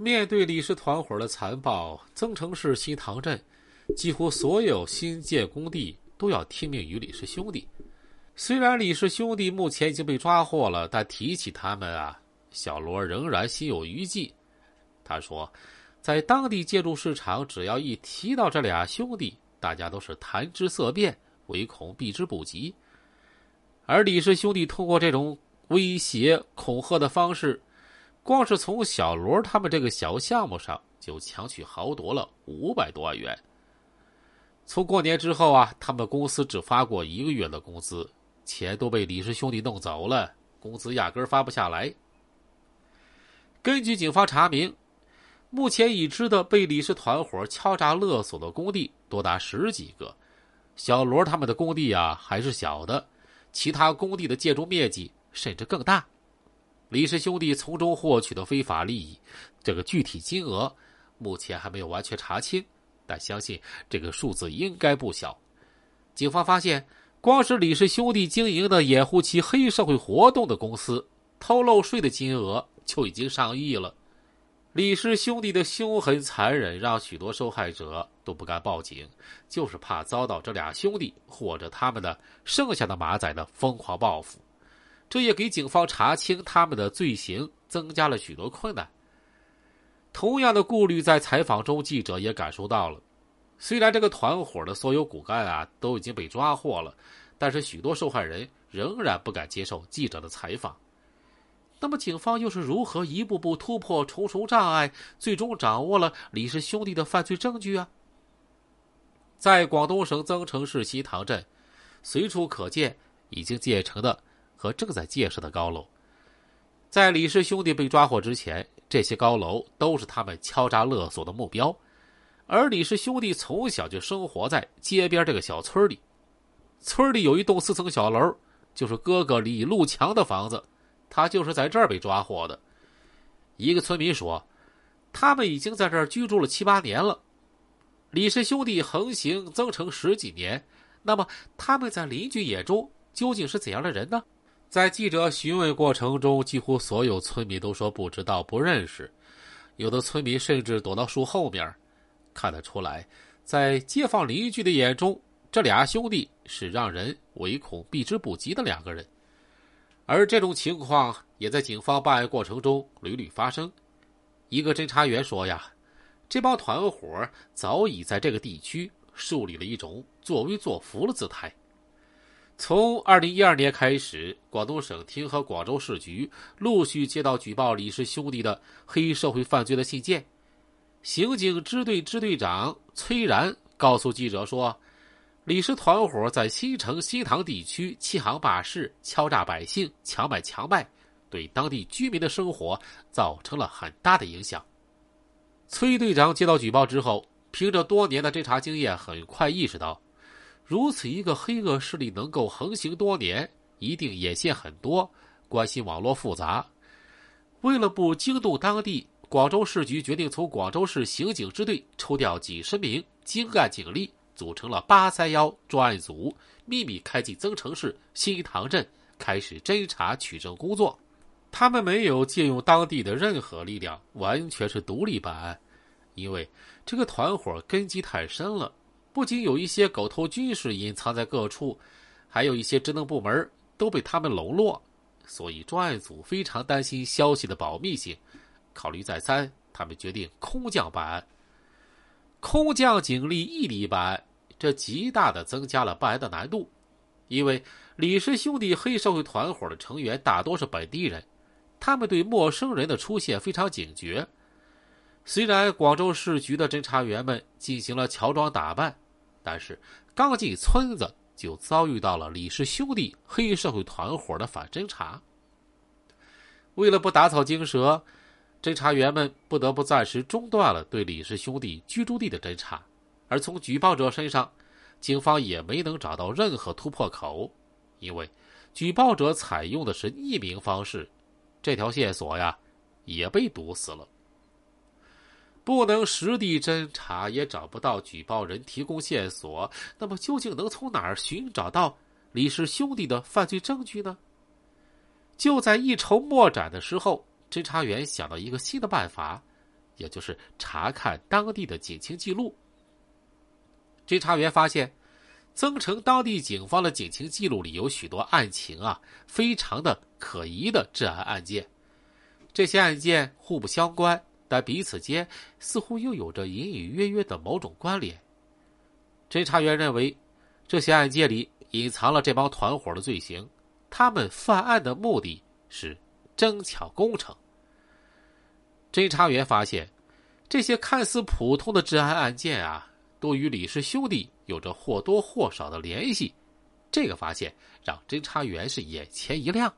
面对李氏团伙的残暴，增城市新塘镇几乎所有新建工地都要听命于李氏兄弟。虽然李氏兄弟目前已经被抓获了，但提起他们啊，小罗仍然心有余悸。他说，在当地建筑市场，只要一提到这俩兄弟，大家都是谈之色变，唯恐避之不及。而李氏兄弟通过这种威胁恐吓的方式。光是从小罗他们这个小项目上就强取豪夺了五百多万元。从过年之后啊，他们公司只发过一个月的工资，钱都被李氏兄弟弄走了，工资压根发不下来。根据警方查明，目前已知的被李氏团伙敲诈勒索的工地多达十几个。小罗他们的工地啊还是小的，其他工地的建筑面积甚至更大。李氏兄弟从中获取的非法利益，这个具体金额目前还没有完全查清，但相信这个数字应该不小。警方发现，光是李氏兄弟经营的掩护其黑社会活动的公司，偷漏税的金额就已经上亿了。李氏兄弟的凶狠残忍，让许多受害者都不敢报警，就是怕遭到这俩兄弟或者他们的剩下的马仔的疯狂报复。这也给警方查清他们的罪行增加了许多困难。同样的顾虑，在采访中，记者也感受到了。虽然这个团伙的所有骨干啊都已经被抓获了，但是许多受害人仍然不敢接受记者的采访。那么，警方又是如何一步步突破重重障碍，最终掌握了李氏兄弟的犯罪证据啊？在广东省增城市西塘镇，随处可见已经建成的。和正在建设的高楼，在李氏兄弟被抓获之前，这些高楼都是他们敲诈勒索的目标。而李氏兄弟从小就生活在街边这个小村里，村里有一栋四层小楼，就是哥哥李路强的房子，他就是在这儿被抓获的。一个村民说，他们已经在这儿居住了七八年了。李氏兄弟横行增城十几年，那么他们在邻居眼中究竟是怎样的人呢？在记者询问过程中，几乎所有村民都说不知道、不认识，有的村民甚至躲到树后面。看得出来，在街坊邻居的眼中，这俩兄弟是让人唯恐避之不及的两个人。而这种情况也在警方办案过程中屡屡发生。一个侦查员说：“呀，这帮团伙早已在这个地区树立了一种作威作福的姿态。”从二零一二年开始，广东省厅和广州市局陆续接到举报李氏兄弟的黑社会犯罪的信件。刑警支队支队长崔然告诉记者说：“李氏团伙在新城、新塘地区欺行霸市、敲诈百姓、强买强卖，对当地居民的生活造成了很大的影响。”崔队长接到举报之后，凭着多年的侦查经验，很快意识到。如此一个黑恶势力能够横行多年，一定眼线很多，关系网络复杂。为了不惊动当地，广州市局决定从广州市刑警支队抽调几十名精干警力，组成了“八三幺”专案组，秘密开进增城市新塘镇，开始侦查取证工作。他们没有借用当地的任何力量，完全是独立办案，因为这个团伙根基太深了。不仅有一些狗头军士隐藏在各处，还有一些职能部门都被他们笼络，所以专案组非常担心消息的保密性。考虑再三，他们决定空降办案。空降警力异地办案，这极大的增加了办案的难度，因为李氏兄弟黑社会团伙的成员大多是本地人，他们对陌生人的出现非常警觉。虽然广州市局的侦查员们进行了乔装打扮。但是刚进村子，就遭遇到了李氏兄弟黑社会团伙的反侦查。为了不打草惊蛇，侦查员们不得不暂时中断了对李氏兄弟居住地的侦查。而从举报者身上，警方也没能找到任何突破口，因为举报者采用的是匿名方式，这条线索呀也被堵死了。不能实地侦查，也找不到举报人提供线索，那么究竟能从哪儿寻找到李氏兄弟的犯罪证据呢？就在一筹莫展的时候，侦查员想到一个新的办法，也就是查看当地的警情记录。侦查员发现，增城当地警方的警情记录里有许多案情啊，非常的可疑的治安案件。这些案件互不相关，但彼此间似乎又有着隐隐约约的某种关联。侦查员认为，这些案件里隐藏了这帮团伙的罪行，他们犯案的目的是争抢工程。侦查员发现，这些看似普通的治安案件啊。都与李氏兄弟有着或多或少的联系，这个发现让侦查员是眼前一亮。